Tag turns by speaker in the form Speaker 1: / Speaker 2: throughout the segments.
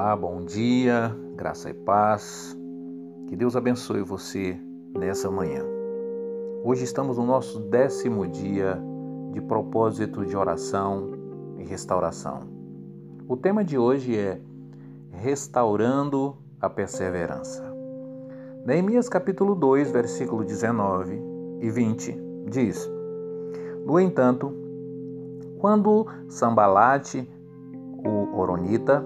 Speaker 1: Olá, bom dia, graça e paz. Que Deus abençoe você nessa manhã. Hoje estamos no nosso décimo dia de propósito de oração e restauração. O tema de hoje é Restaurando a Perseverança. Neemias capítulo 2, versículo 19 e 20 diz: No entanto, quando Sambalate, o Oronita,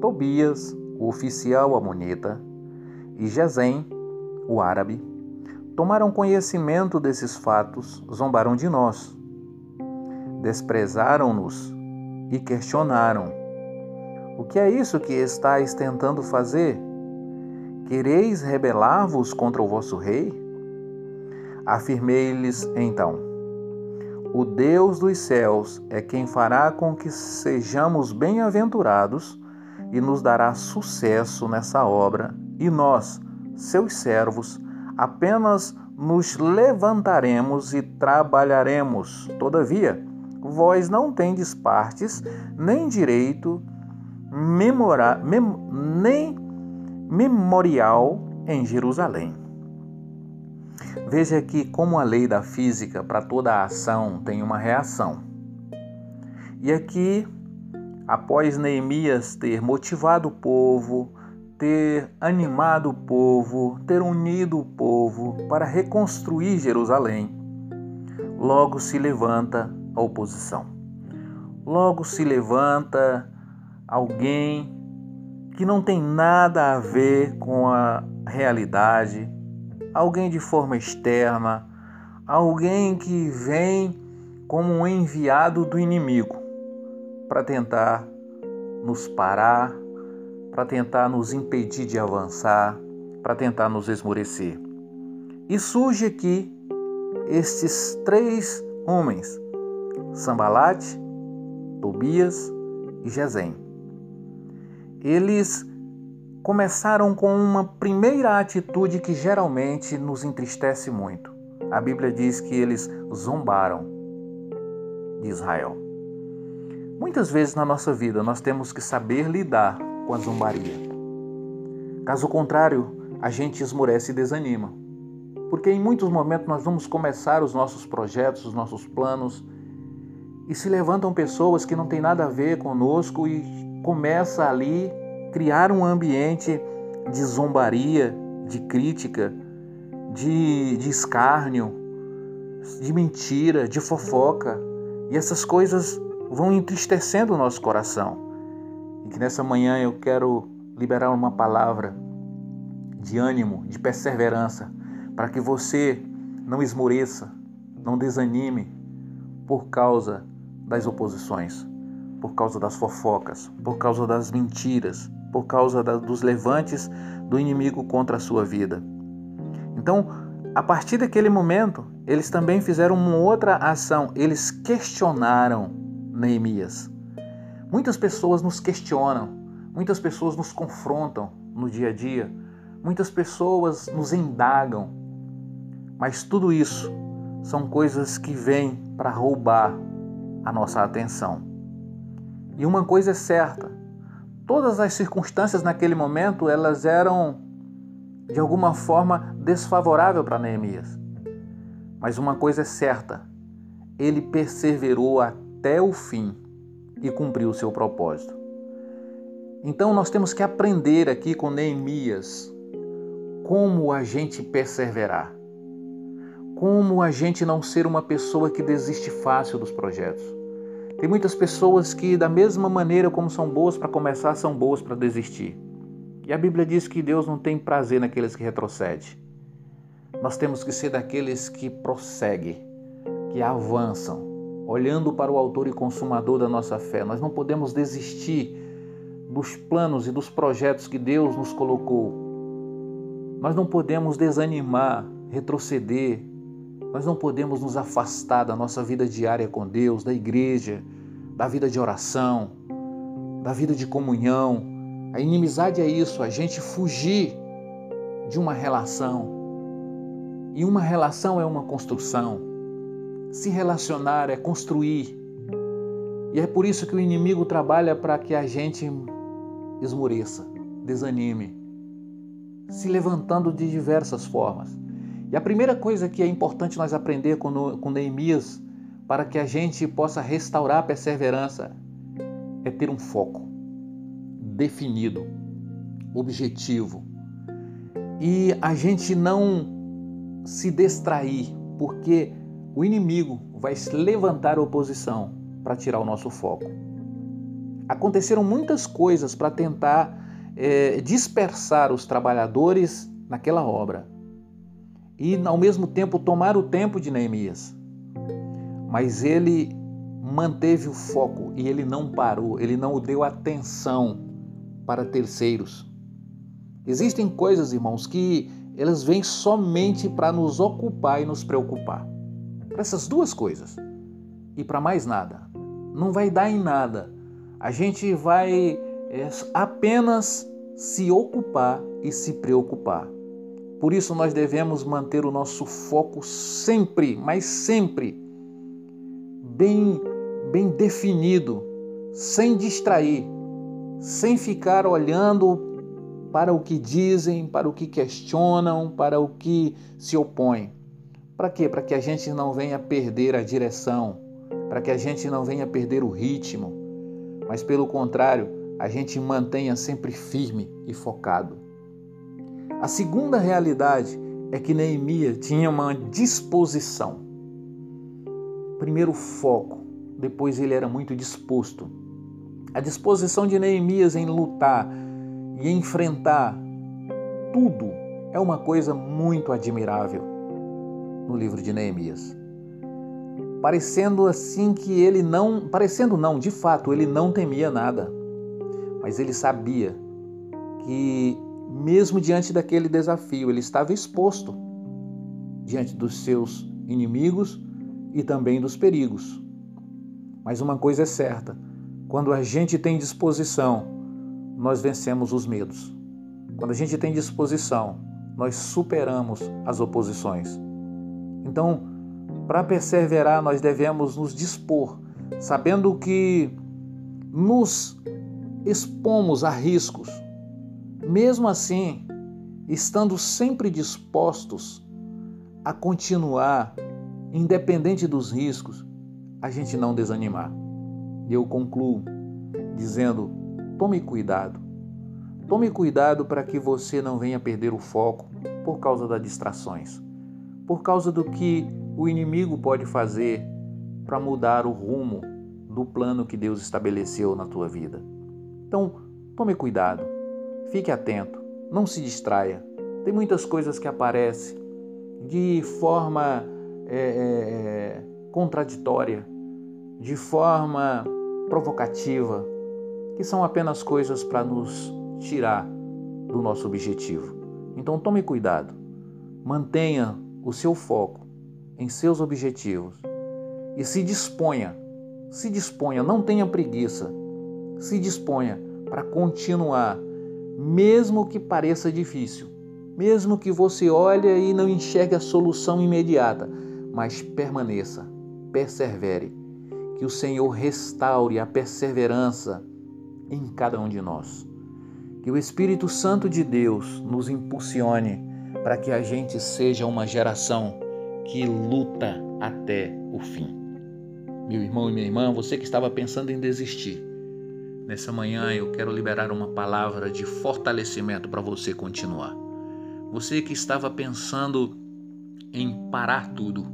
Speaker 1: Tobias, o oficial amonita, e Gesem, o árabe, tomaram conhecimento desses fatos, zombaram de nós, desprezaram-nos e questionaram: O que é isso que estáis tentando fazer? Quereis rebelar-vos contra o vosso rei? Afirmei-lhes então: O Deus dos céus é quem fará com que sejamos bem-aventurados e nos dará sucesso nessa obra, e nós, seus servos, apenas nos levantaremos e trabalharemos. Todavia, vós não tendes partes, nem direito, memora, mem, nem memorial em Jerusalém. Veja que, como a lei da física para toda ação tem uma reação. E aqui após Neemias ter motivado o povo, ter animado o povo, ter unido o povo para reconstruir Jerusalém, logo se levanta a oposição. Logo se levanta alguém que não tem nada a ver com a realidade, alguém de forma externa, alguém que vem como um enviado do inimigo para tentar nos parar, para tentar nos impedir de avançar, para tentar nos esmorecer. E surge aqui estes três homens: Sambalate, Tobias e Gesem. Eles começaram com uma primeira atitude que geralmente nos entristece muito. A Bíblia diz que eles zombaram de Israel. Muitas vezes na nossa vida nós temos que saber lidar com a zombaria. Caso contrário, a gente esmorece e desanima. Porque em muitos momentos nós vamos começar os nossos projetos, os nossos planos, e se levantam pessoas que não têm nada a ver conosco e começa ali criar um ambiente de zombaria, de crítica, de, de escárnio, de mentira, de fofoca. E essas coisas vão entristecendo o nosso coração. E que nessa manhã eu quero liberar uma palavra de ânimo, de perseverança, para que você não esmoreça, não desanime por causa das oposições, por causa das fofocas, por causa das mentiras, por causa da, dos levantes do inimigo contra a sua vida. Então, a partir daquele momento, eles também fizeram uma outra ação, eles questionaram Neemias. Muitas pessoas nos questionam, muitas pessoas nos confrontam no dia a dia, muitas pessoas nos indagam, mas tudo isso são coisas que vêm para roubar a nossa atenção. E uma coisa é certa, todas as circunstâncias naquele momento elas eram de alguma forma desfavorável para Neemias. Mas uma coisa é certa, ele perseverou até até o fim e cumpriu o seu propósito. Então nós temos que aprender aqui com Neemias como a gente perseverar. Como a gente não ser uma pessoa que desiste fácil dos projetos. Tem muitas pessoas que, da mesma maneira como são boas para começar, são boas para desistir. E a Bíblia diz que Deus não tem prazer naqueles que retrocedem. Nós temos que ser daqueles que prosseguem, que avançam, olhando para o Autor e Consumador da nossa fé. Nós não podemos desistir dos planos e dos projetos que Deus nos colocou. Nós não podemos desanimar, retroceder. Nós não podemos nos afastar da nossa vida diária com Deus, da igreja, da vida de oração, da vida de comunhão. A inimizade é isso, a gente fugir de uma relação. E uma relação é uma construção. Se relacionar é construir. E é por isso que o inimigo trabalha para que a gente esmoreça, desanime, se levantando de diversas formas. E a primeira coisa que é importante nós aprender com, Neemias para que a gente possa restaurar a perseverança é ter um foco definido, objetivo. E a gente não se distrair, porque o inimigo vai levantar oposição para tirar o nosso foco. Aconteceram muitas coisas para tentar é, dispersar os trabalhadores naquela obra e, ao mesmo tempo, tomar o tempo de Neemias. Mas ele manteve o foco e ele não parou, ele não deu atenção para terceiros. Existem coisas, irmãos, que elas vêm somente para nos ocupar e nos preocupar. Para essas duas coisas. E para mais nada. Não vai dar em nada. A gente vai é, apenas se ocupar e se preocupar. Por isso nós devemos manter o nosso foco sempre, mas sempre bem bem definido, sem distrair, sem ficar olhando para o que dizem, para o que questionam, para o que se opõem. Para quê? Para que a gente não venha perder a direção, para que a gente não venha perder o ritmo, mas pelo contrário, a gente mantenha sempre firme e focado. A segunda realidade é que Neemias tinha uma disposição. Primeiro, foco depois ele era muito disposto. A disposição de Neemias em lutar e enfrentar tudo é uma coisa muito admirável no livro de Neemias. Parecendo assim que ele não, parecendo não, de fato, ele não temia nada. Mas ele sabia que mesmo diante daquele desafio, ele estava exposto diante dos seus inimigos e também dos perigos. Mas uma coisa é certa: quando a gente tem disposição, nós vencemos os medos. Quando a gente tem disposição, nós superamos as oposições. Então, para perseverar, nós devemos nos dispor, sabendo que nos expomos a riscos. Mesmo assim, estando sempre dispostos a continuar, independente dos riscos, a gente não desanimar. E eu concluo dizendo: tome cuidado. Tome cuidado para que você não venha perder o foco por causa das distrações, por causa do que o inimigo pode fazer para mudar o rumo do plano que Deus estabeleceu na tua vida. Então, tome cuidado, fique atento, não se distraia. Tem muitas coisas que aparecem de forma é, é, contraditória, de forma provocativa, que são apenas coisas para nos tirar do nosso objetivo. Então tome cuidado, mantenha o seu foco em seus objetivos e se disponha, se disponha, não tenha preguiça, se disponha para continuar, mesmo que pareça difícil, mesmo que você olhe e não enxergue a solução imediata, mas permaneça persevere. Que o Senhor restaure a perseverança em cada um de nós. Que o Espírito Santo de Deus nos impulsione para que a gente seja uma geração que luta até o fim. Meu irmão e minha irmã, você que estava pensando em desistir, nessa manhã eu quero liberar uma palavra de fortalecimento para você continuar. Você que estava pensando em parar tudo,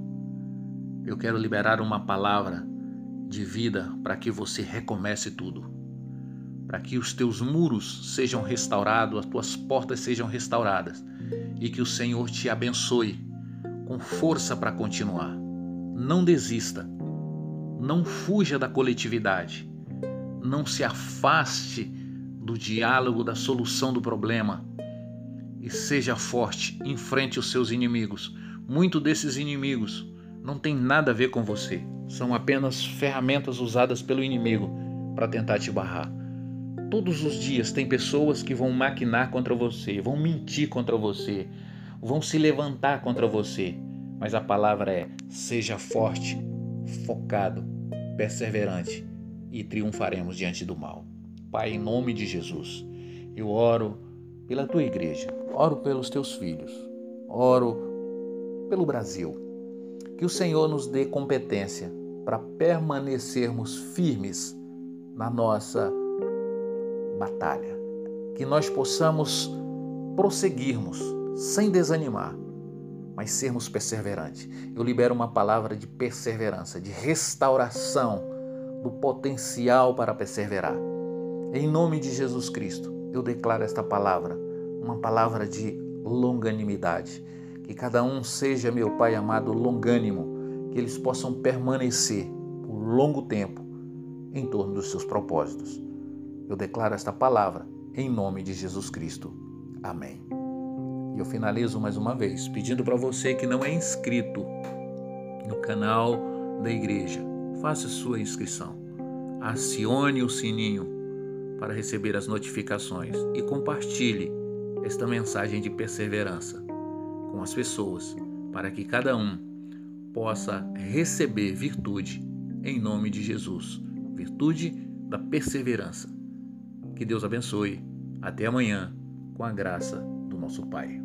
Speaker 1: eu quero liberar uma palavra de vida para que você recomece tudo. Para que os teus muros sejam restaurados, as tuas portas sejam restauradas e que o Senhor te abençoe com força para continuar. Não desista. Não fuja da coletividade. Não se afaste do diálogo, da solução do problema. E seja forte, enfrente os seus inimigos. Muito desses inimigos não tem nada a ver com você. São apenas ferramentas usadas pelo inimigo para tentar te barrar. Todos os dias tem pessoas que vão maquinar contra você, vão mentir contra você, vão se levantar contra você. Mas a palavra é: seja forte, focado, perseverante e triunfaremos diante do mal. Pai, em nome de Jesus, Eu oro pela tua igreja, oro pelos teus filhos, oro pelo Brasil. Que o Senhor nos dê competência para permanecermos firmes na nossa batalha. Que nós possamos prosseguirmos sem desanimar, mas sermos perseverantes. Eu libero uma palavra de perseverança, de restauração do potencial para perseverar. Em nome de Jesus Cristo, eu declaro esta palavra, uma palavra de longanimidade. Que cada um seja, meu Pai amado, longânimo, que eles possam permanecer por longo tempo em torno dos seus propósitos. Eu declaro esta palavra em nome de Jesus Cristo. Amém. E eu finalizo mais uma vez pedindo para você que não é inscrito no canal da igreja, faça sua inscrição. Acione o sininho para receber as notificações e compartilhe esta mensagem de perseverança com as pessoas, para que cada um possa receber virtude em nome de Jesus virtude da perseverança. Que Deus abençoe. Até amanhã, com a graça do nosso Pai.